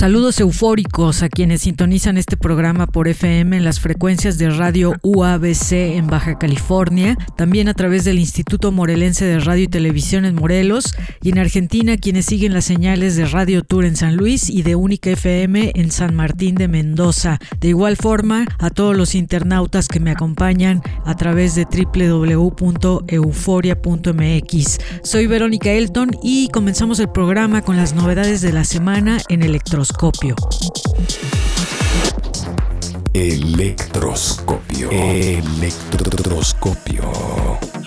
Saludos eufóricos a quienes sintonizan este programa por FM en las frecuencias de radio UABC en Baja California, también a través del Instituto Morelense de Radio y Televisión en Morelos y en Argentina quienes siguen las señales de Radio Tour en San Luis y de Única FM en San Martín de Mendoza. De igual forma, a todos los internautas que me acompañan a través de www.euforia.mx. Soy Verónica Elton y comenzamos el programa con las novedades de la semana en Electros Electroscopio. Electroscopio.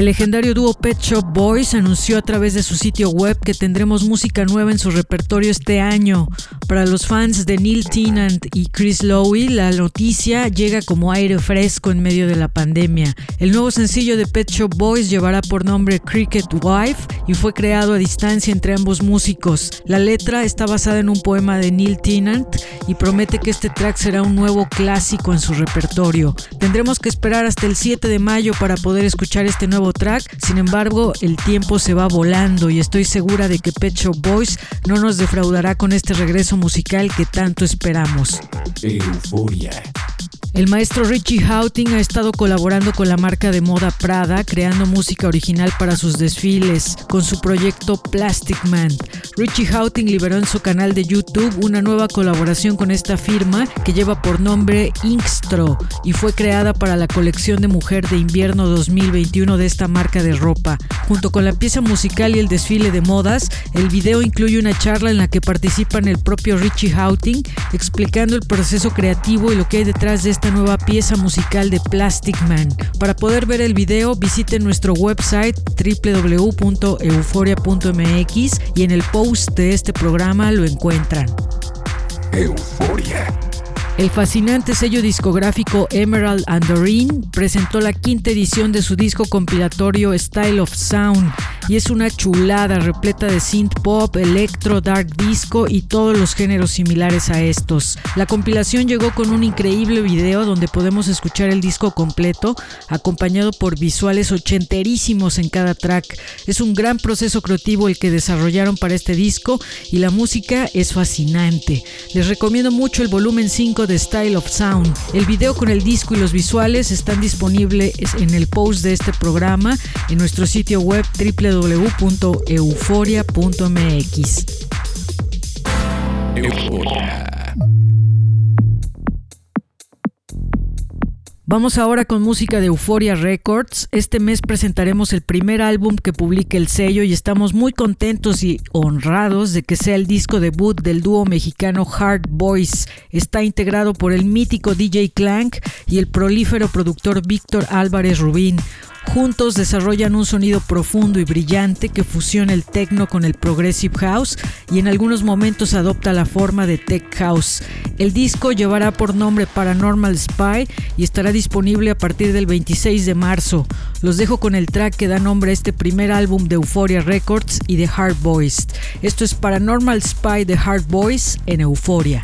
El legendario dúo Pet Shop Boys anunció a través de su sitio web que tendremos música nueva en su repertorio este año. Para los fans de Neil Tennant y Chris Lowe, la noticia llega como aire fresco en medio de la pandemia. El nuevo sencillo de Pet Shop Boys llevará por nombre Cricket Wife y fue creado a distancia entre ambos músicos. La letra está basada en un poema de Neil Tennant y promete que este track será un nuevo clásico en su repertorio. Tendremos que esperar hasta el 7 de mayo para poder escuchar este nuevo track. Sin embargo, el tiempo se va volando y estoy segura de que Pet Shop Boys no nos defraudará con este regreso musical que tanto esperamos. Euforia. El maestro Richie Houghton ha estado colaborando con la marca de moda Prada, creando música original para sus desfiles, con su proyecto Plastic Man. Richie Houghton liberó en su canal de YouTube una nueva colaboración con esta firma que lleva por nombre Inkstro y fue creada para la colección de mujer de invierno 2021 de esta marca de ropa. Junto con la pieza musical y el desfile de modas, el video incluye una charla en la que participan el propio Richie Houghton explicando el proceso creativo y lo que hay detrás de esta nueva pieza musical de Plastic Man. Para poder ver el video, visiten nuestro website www.euforia.mx y en el post de este programa lo encuentran. Euforia. El fascinante sello discográfico Emerald and Doreen presentó la quinta edición de su disco compilatorio Style of Sound y es una chulada repleta de synth pop, electro, dark disco y todos los géneros similares a estos. La compilación llegó con un increíble video donde podemos escuchar el disco completo acompañado por visuales ochenterísimos en cada track. Es un gran proceso creativo el que desarrollaron para este disco y la música es fascinante. Les recomiendo mucho el volumen 5 de Style of Sound. El video con el disco y los visuales están disponibles en el post de este programa en nuestro sitio web www.euforia.mx. Euforia. Vamos ahora con música de Euphoria Records. Este mes presentaremos el primer álbum que publica el sello y estamos muy contentos y honrados de que sea el disco debut del dúo mexicano Hard Boys. Está integrado por el mítico DJ Clank y el prolífero productor Víctor Álvarez Rubín. Juntos desarrollan un sonido profundo y brillante que fusiona el techno con el progressive house y en algunos momentos adopta la forma de tech house. El disco llevará por nombre Paranormal Spy y estará disponible a partir del 26 de marzo. Los dejo con el track que da nombre a este primer álbum de Euphoria Records y de Hard Boys. Esto es Paranormal Spy de Hard Boys en Euphoria.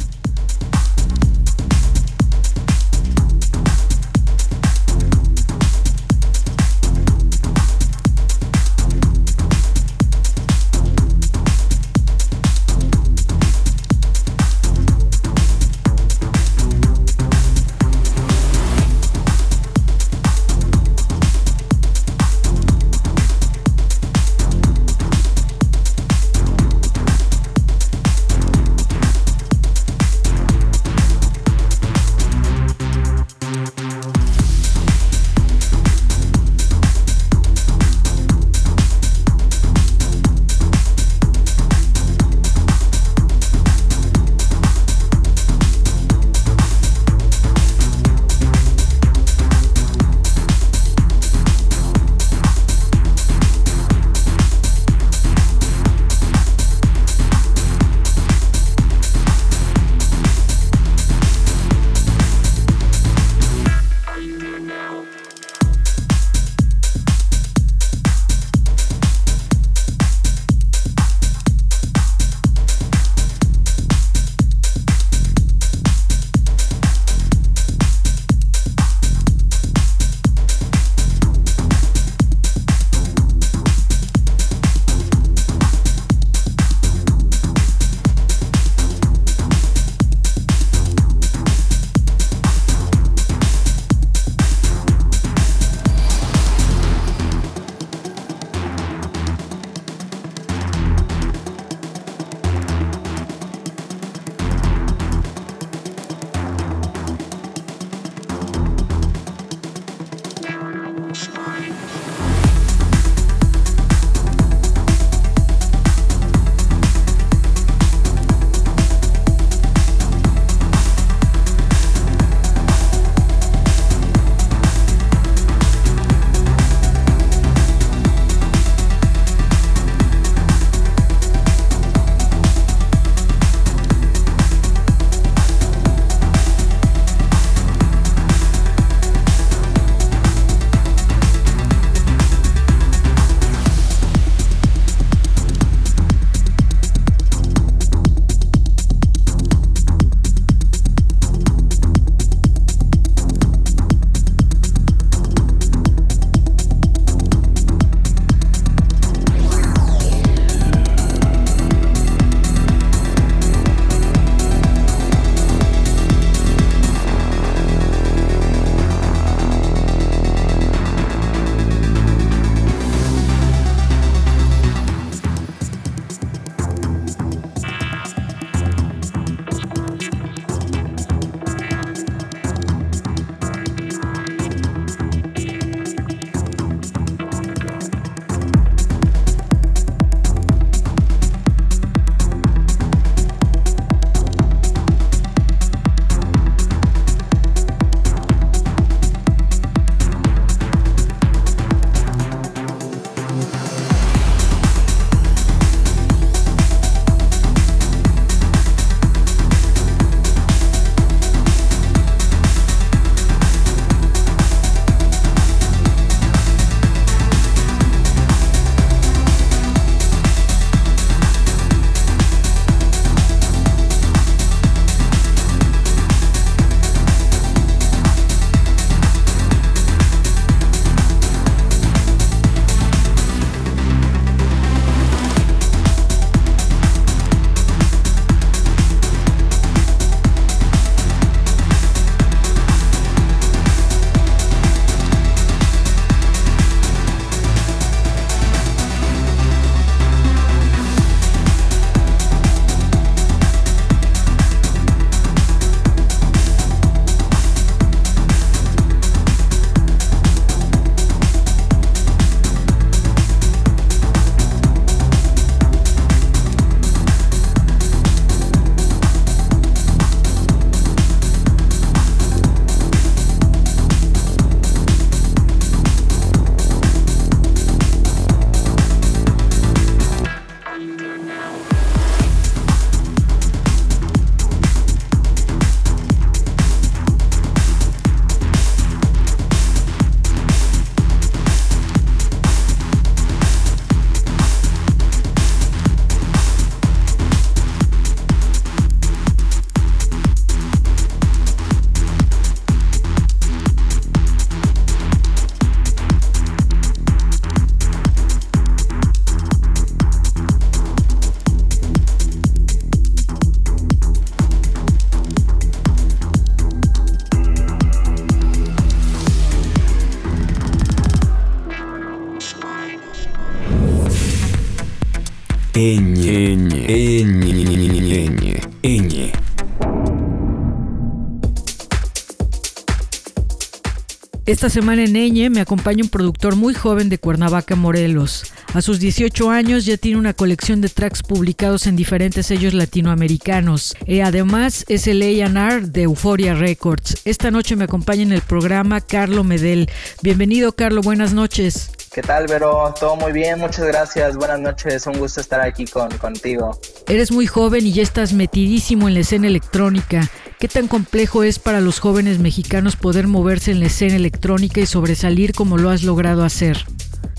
Esta semana en Eñe me acompaña un productor muy joven de Cuernavaca, Morelos. A sus 18 años ya tiene una colección de tracks publicados en diferentes sellos latinoamericanos. Y además es el A&R de Euphoria Records. Esta noche me acompaña en el programa Carlo Medel. Bienvenido, Carlo. Buenas noches. ¿Qué tal, Vero? Todo muy bien, muchas gracias. Buenas noches, un gusto estar aquí con, contigo. Eres muy joven y ya estás metidísimo en la escena electrónica. ¿Qué tan complejo es para los jóvenes mexicanos poder moverse en la escena electrónica y sobresalir como lo has logrado hacer?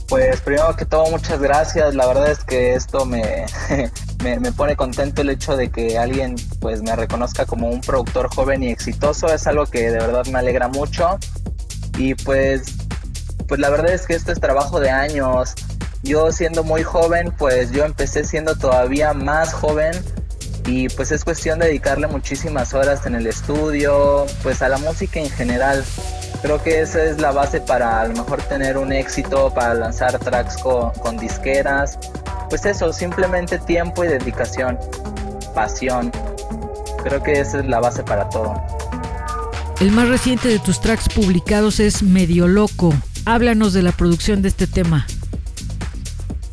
Pues primero que todo, muchas gracias. La verdad es que esto me, me, pone contento el hecho de que alguien pues me reconozca como un productor joven y exitoso. Es algo que de verdad me alegra mucho. Y pues, pues la verdad es que esto es trabajo de años. Yo siendo muy joven, pues yo empecé siendo todavía más joven y pues es cuestión de dedicarle muchísimas horas en el estudio, pues a la música en general. Creo que esa es la base para a lo mejor tener un éxito, para lanzar tracks con, con disqueras. Pues eso, simplemente tiempo y dedicación, pasión. Creo que esa es la base para todo. El más reciente de tus tracks publicados es Medio Loco. Háblanos de la producción de este tema.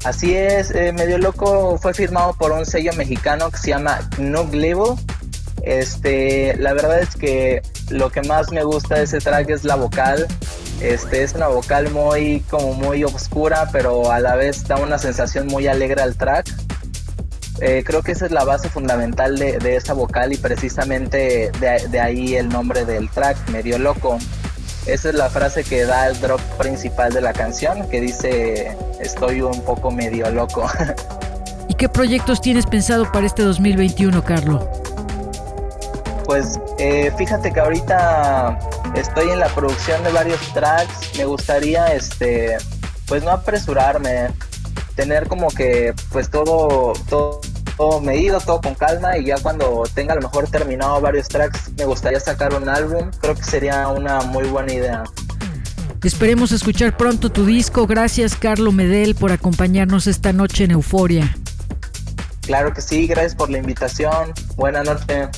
Así es, eh, Medio Loco fue firmado por un sello mexicano que se llama Nug Label. Este, la verdad es que lo que más me gusta de ese track es la vocal. Este, es una vocal muy, como muy oscura, pero a la vez da una sensación muy alegre al track. Eh, creo que esa es la base fundamental de, esa vocal y precisamente de, de, ahí el nombre del track, Medio Loco. Esa es la frase que da el drop principal de la canción, que dice estoy un poco medio loco. ¿Y qué proyectos tienes pensado para este 2021, Carlos? Pues eh, fíjate que ahorita estoy en la producción de varios tracks. Me gustaría, este, pues no apresurarme, tener como que, pues todo, todo todo medido, todo con calma y ya cuando tenga a lo mejor terminado varios tracks me gustaría sacar un álbum, creo que sería una muy buena idea. Esperemos escuchar pronto tu disco. Gracias Carlo Medel por acompañarnos esta noche en Euforia. Claro que sí, gracias por la invitación. Buenas noches.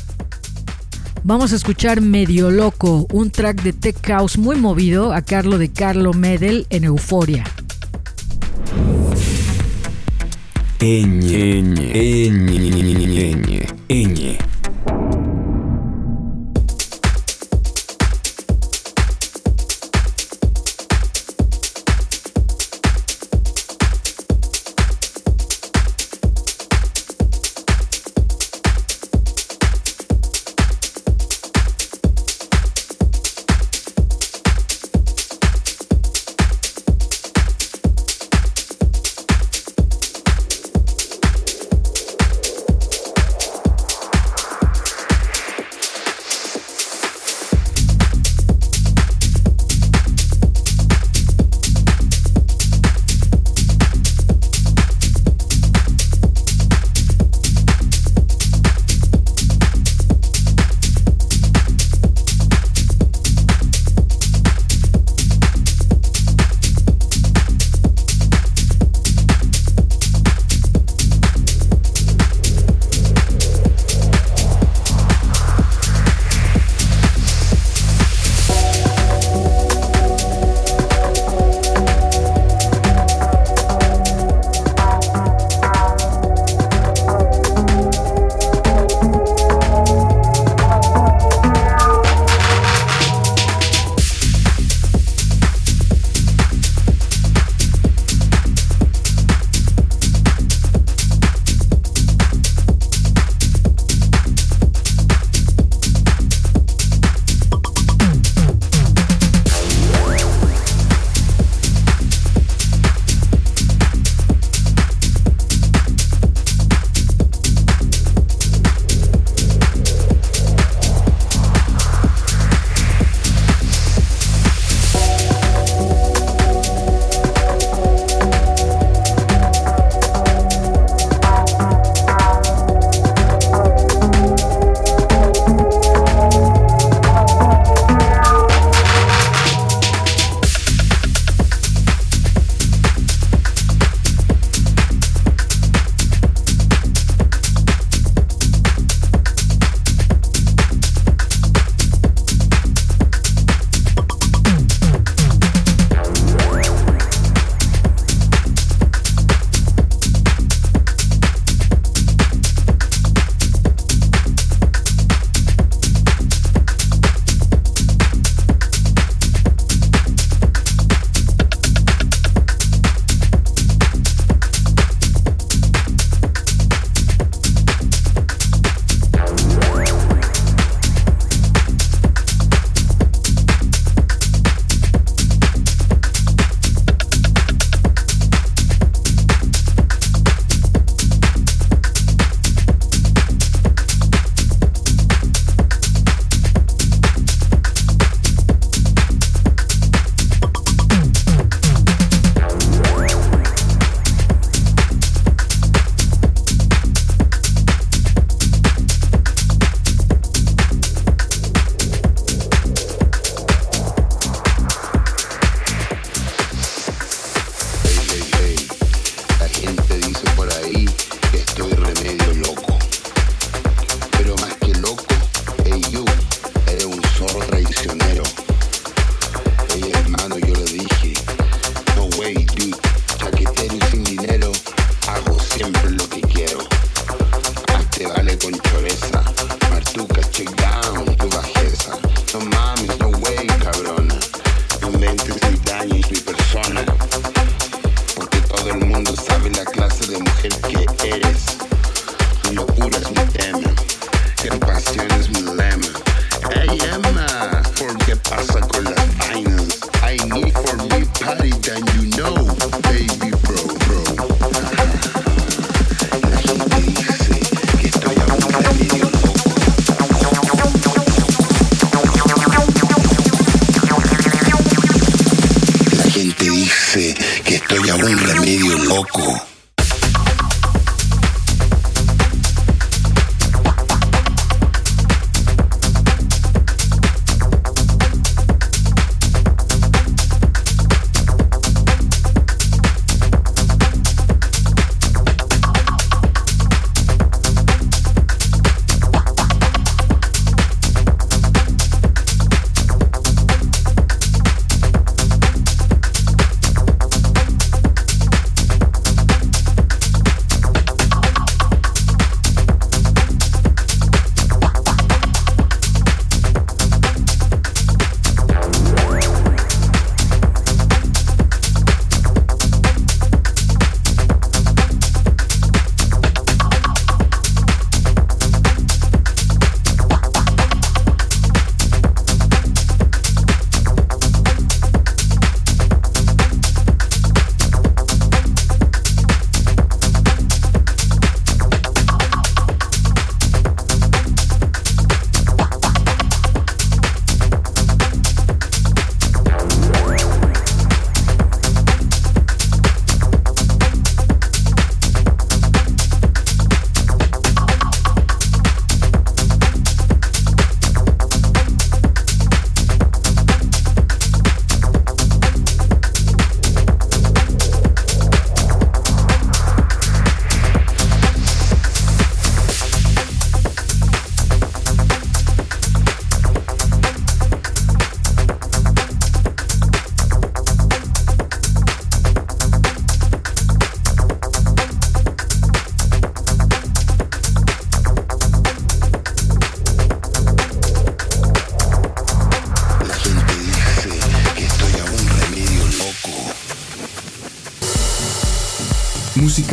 Vamos a escuchar Medio Loco, un track de Tech House muy movido a Carlo de Carlo Medel en Euforia.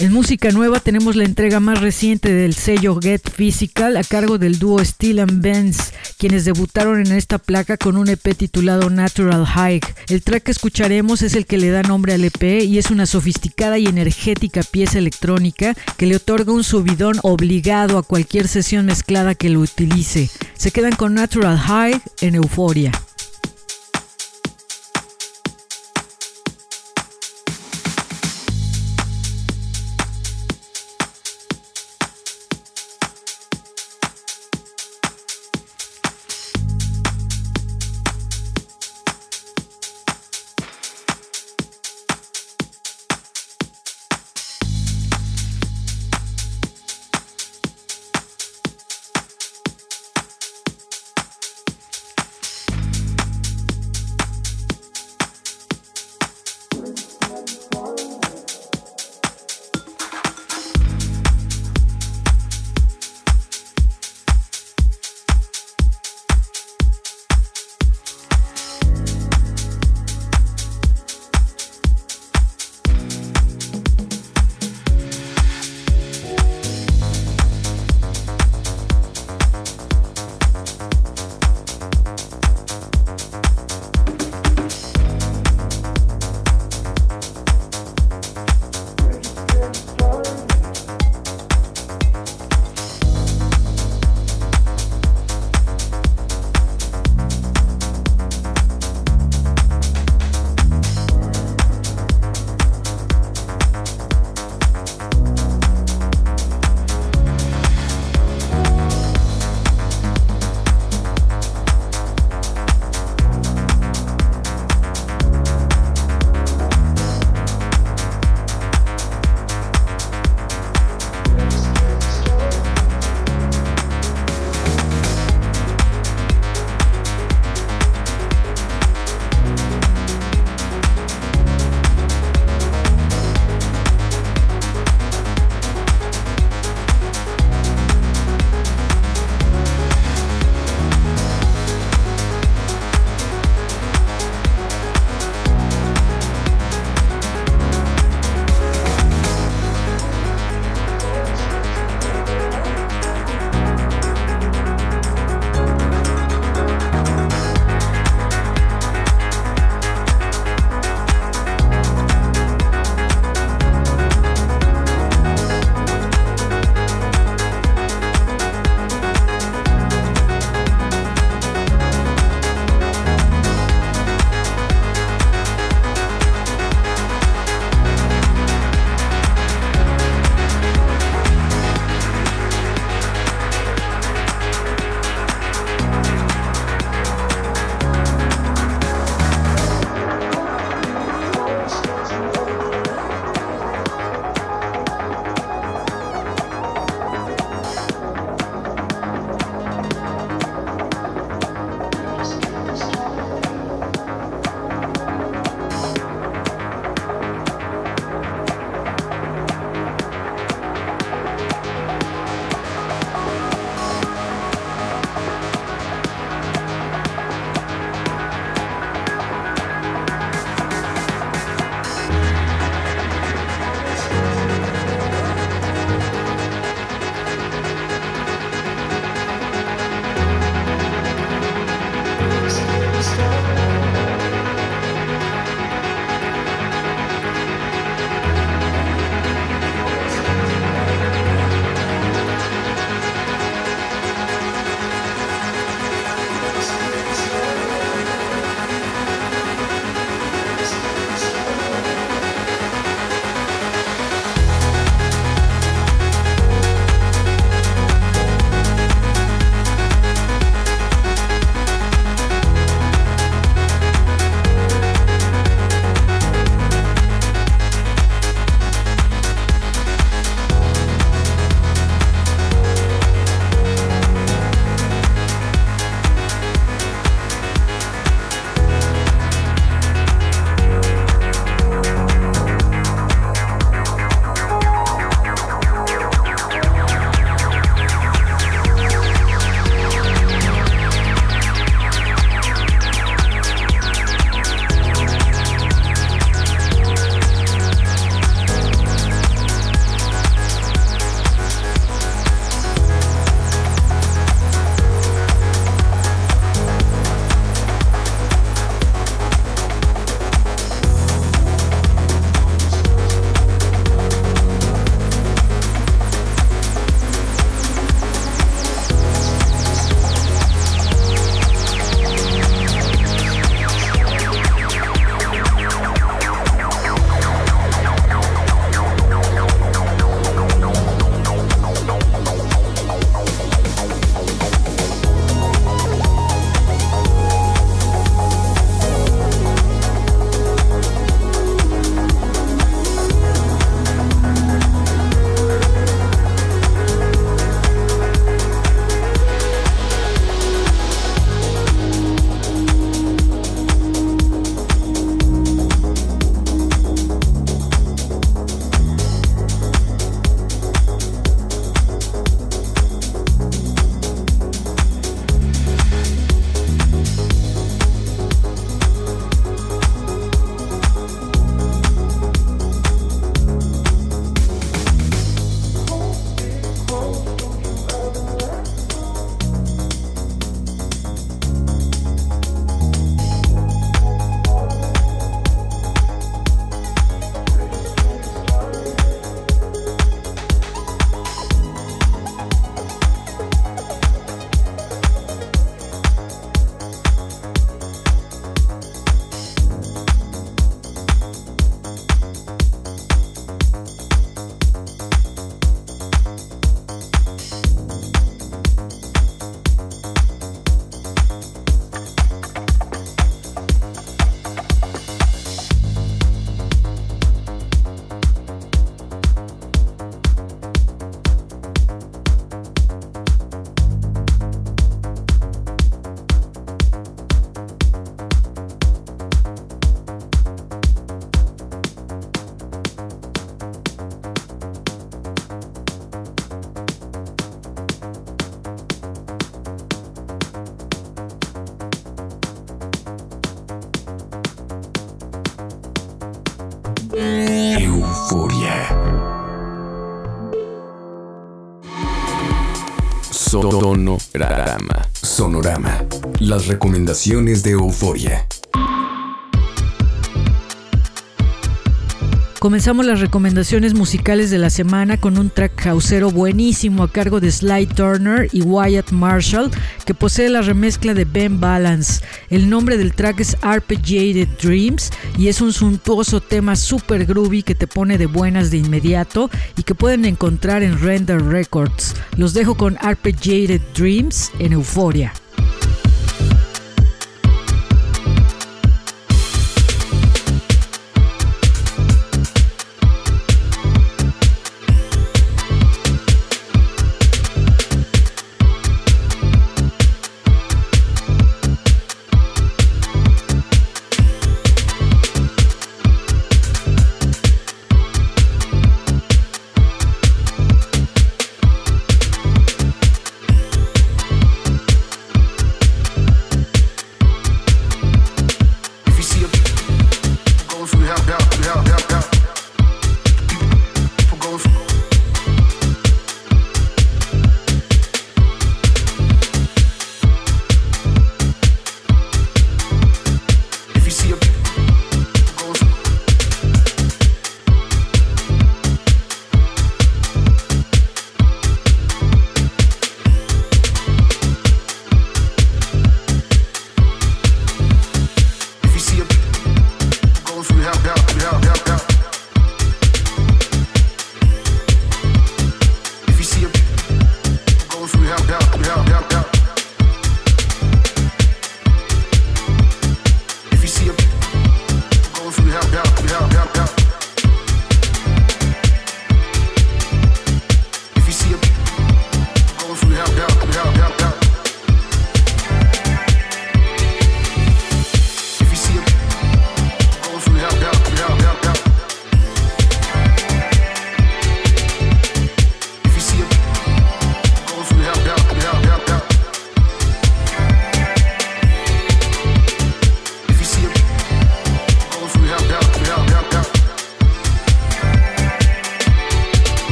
En música nueva tenemos la entrega más reciente del sello Get Physical a cargo del dúo Steel and Benz, quienes debutaron en esta placa con un EP titulado Natural High. El track que escucharemos es el que le da nombre al EP y es una sofisticada y energética pieza electrónica que le otorga un subidón obligado a cualquier sesión mezclada que lo utilice. Se quedan con Natural High en Euforia. Euforia. Las recomendaciones de Euforia. Comenzamos las recomendaciones musicales de la semana con un track houseero buenísimo a cargo de Sly Turner y Wyatt Marshall que posee la remezcla de Ben Balance. El nombre del track es Arpeggiated Dreams y es un suntuoso tema super groovy que te pone de buenas de inmediato y que pueden encontrar en Render Records. Los dejo con Arpeggiated Dreams en Euforia.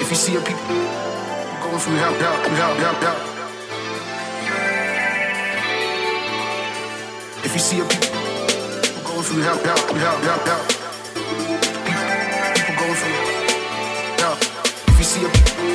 If you see a people going through hell, hell, hell, help, hell. If you see a people going through hell, hell, hell, help, hell. People going through hell. If you see a people.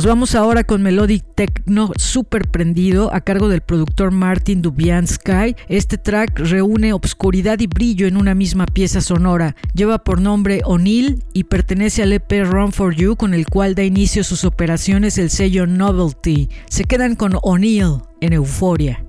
Nos vamos ahora con Melodic Techno super prendido a cargo del productor Martin Dubiansky. Este track reúne obscuridad y brillo en una misma pieza sonora. Lleva por nombre O'Neill y pertenece al EP Run for You con el cual da inicio sus operaciones el sello Novelty. Se quedan con O'Neill en Euforia.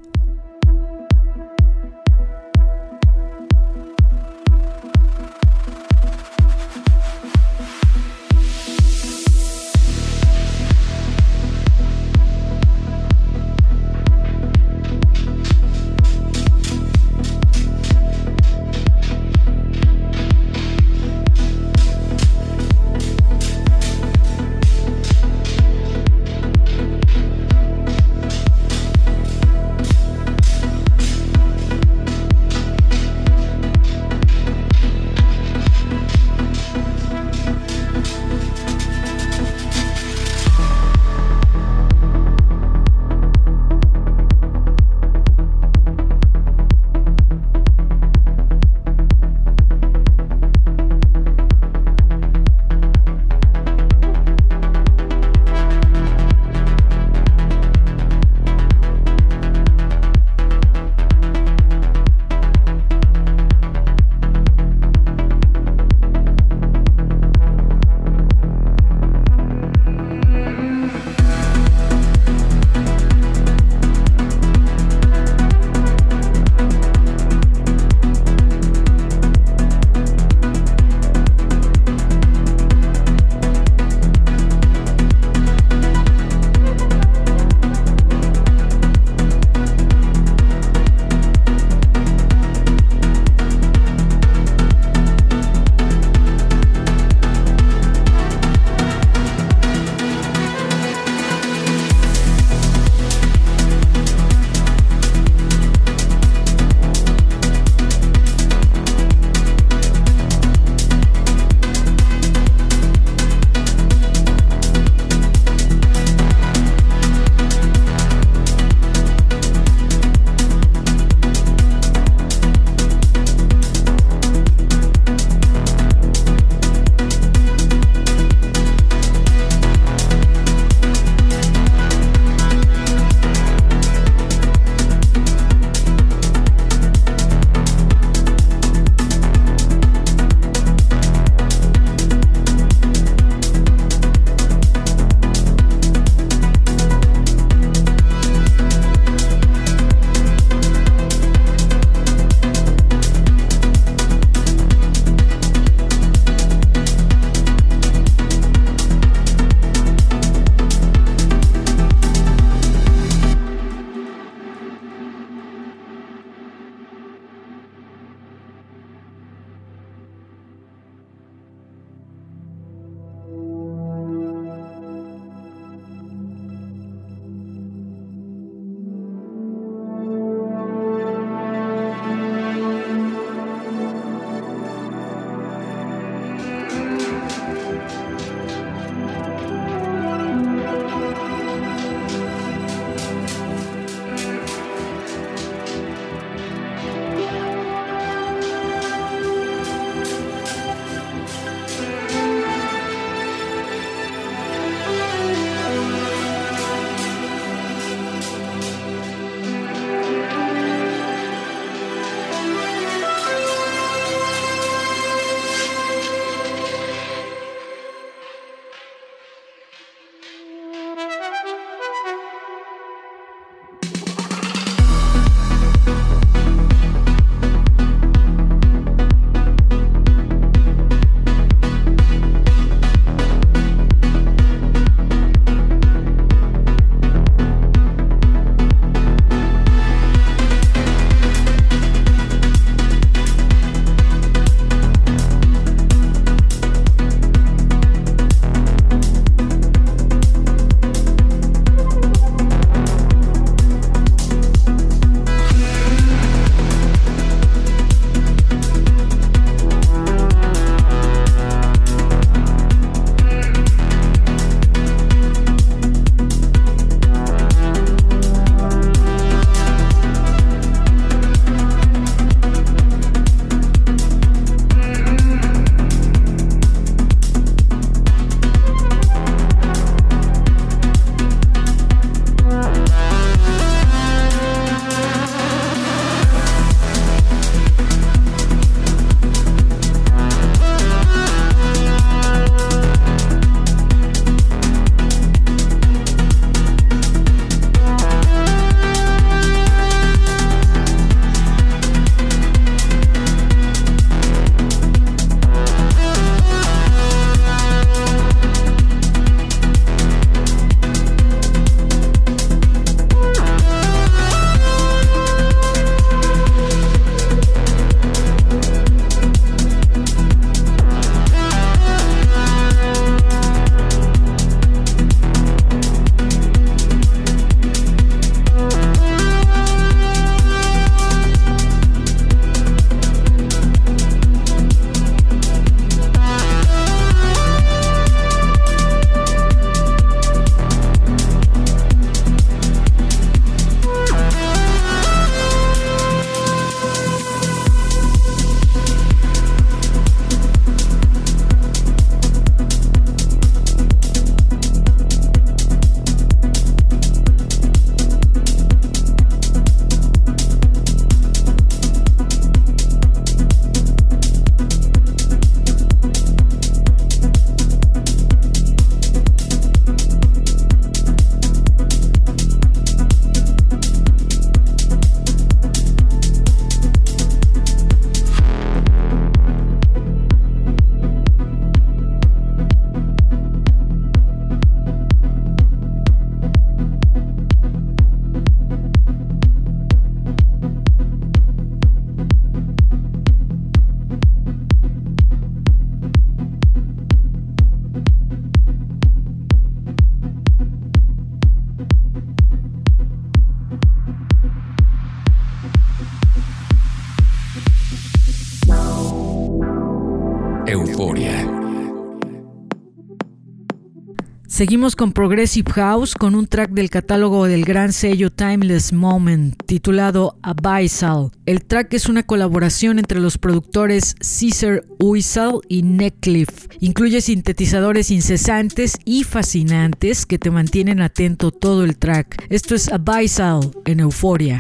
Seguimos con Progressive House con un track del catálogo del gran sello Timeless Moment titulado Abyssal. El track es una colaboración entre los productores Caesar Uysal y Neckcliffe. Incluye sintetizadores incesantes y fascinantes que te mantienen atento todo el track. Esto es Abyssal en Euforia.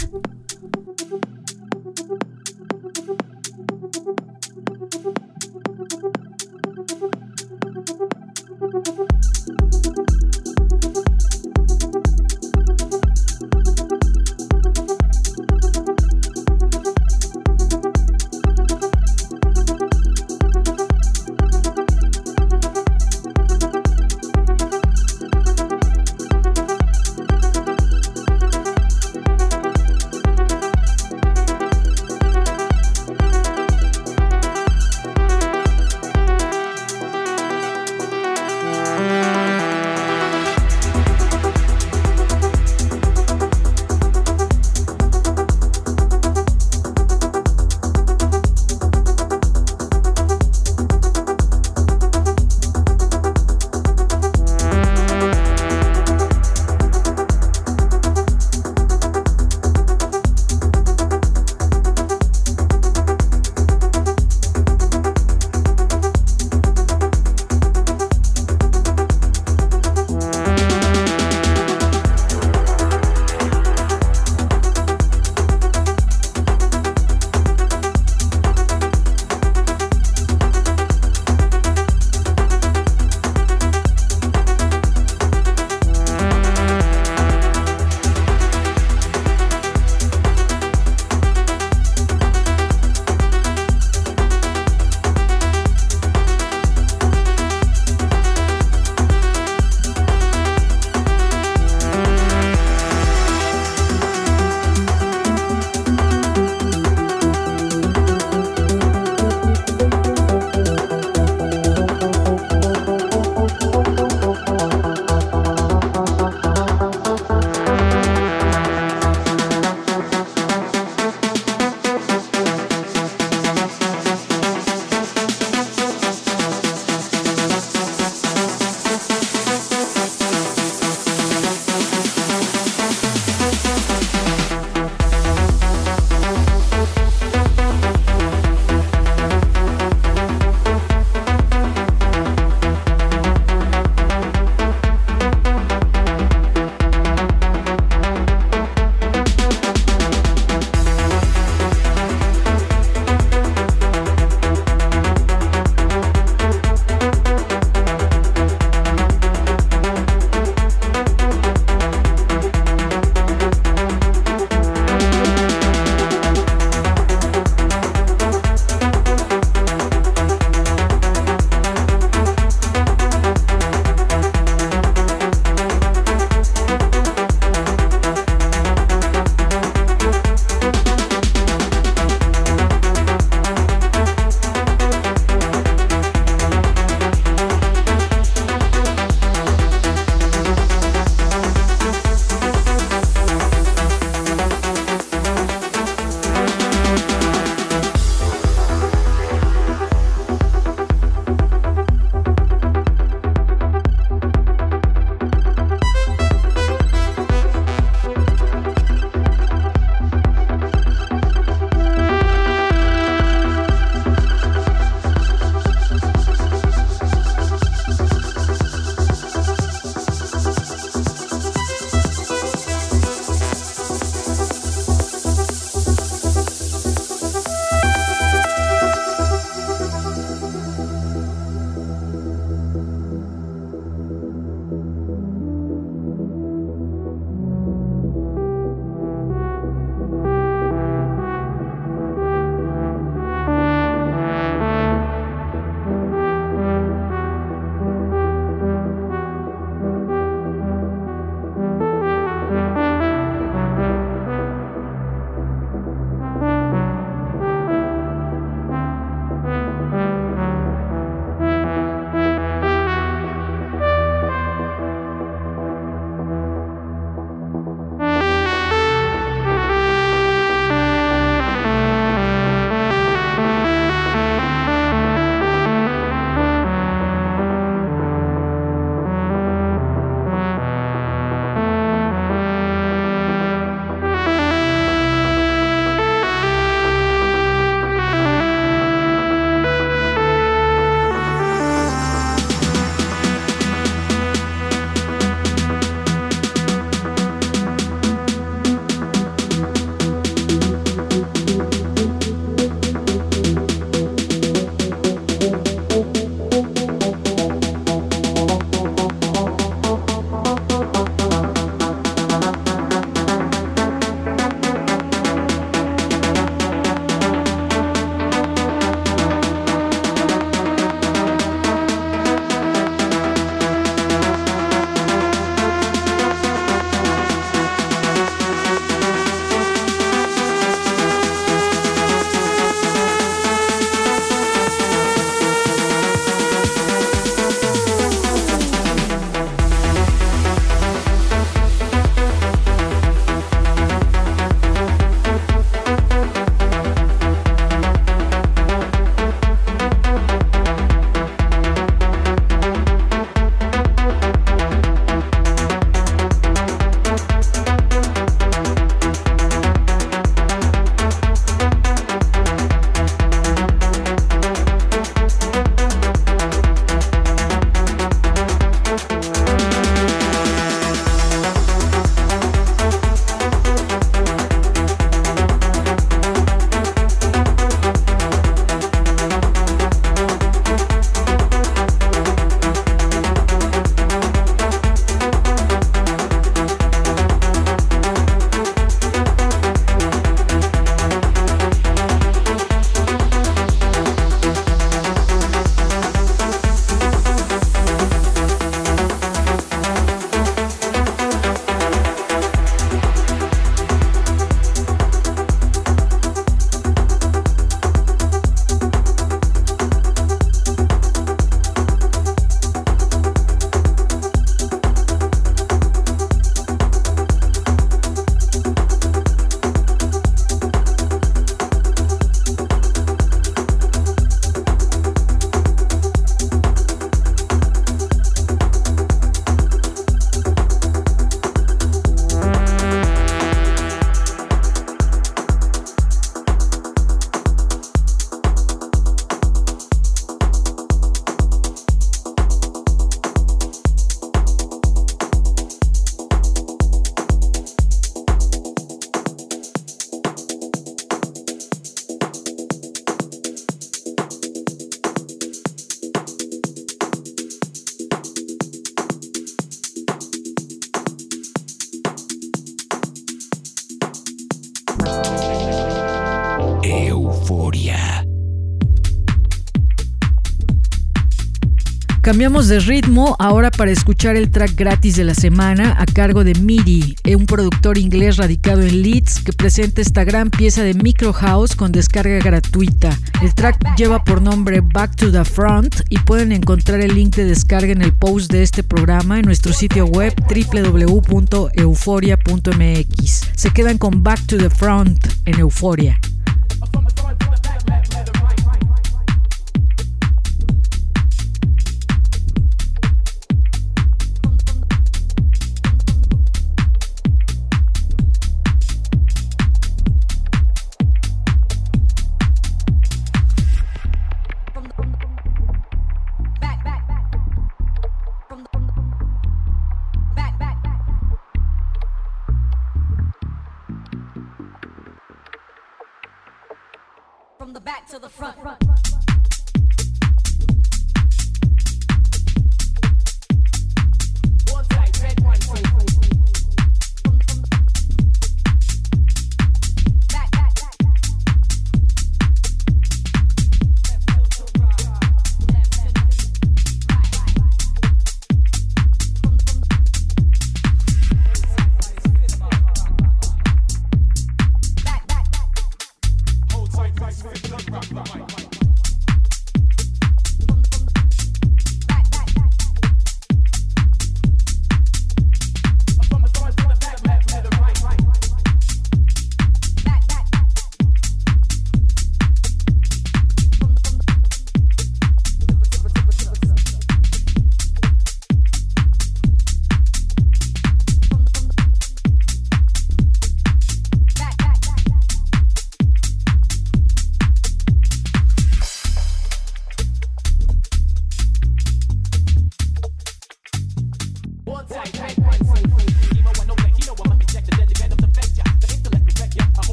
Cambiamos de ritmo ahora para escuchar el track gratis de la semana a cargo de MIDI, un productor inglés radicado en Leeds que presenta esta gran pieza de micro house con descarga gratuita. El track lleva por nombre Back to the Front y pueden encontrar el link de descarga en el post de este programa en nuestro sitio web www.euforia.mx. Se quedan con Back to the Front en Euforia.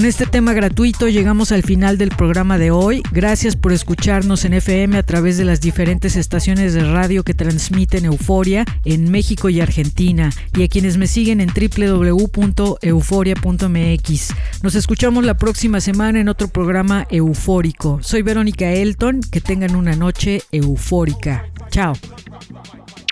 Con este tema gratuito llegamos al final del programa de hoy. Gracias por escucharnos en FM a través de las diferentes estaciones de radio que transmiten Euforia en México y Argentina y a quienes me siguen en www.euforia.mx. Nos escuchamos la próxima semana en otro programa eufórico. Soy Verónica Elton, que tengan una noche eufórica. Chao.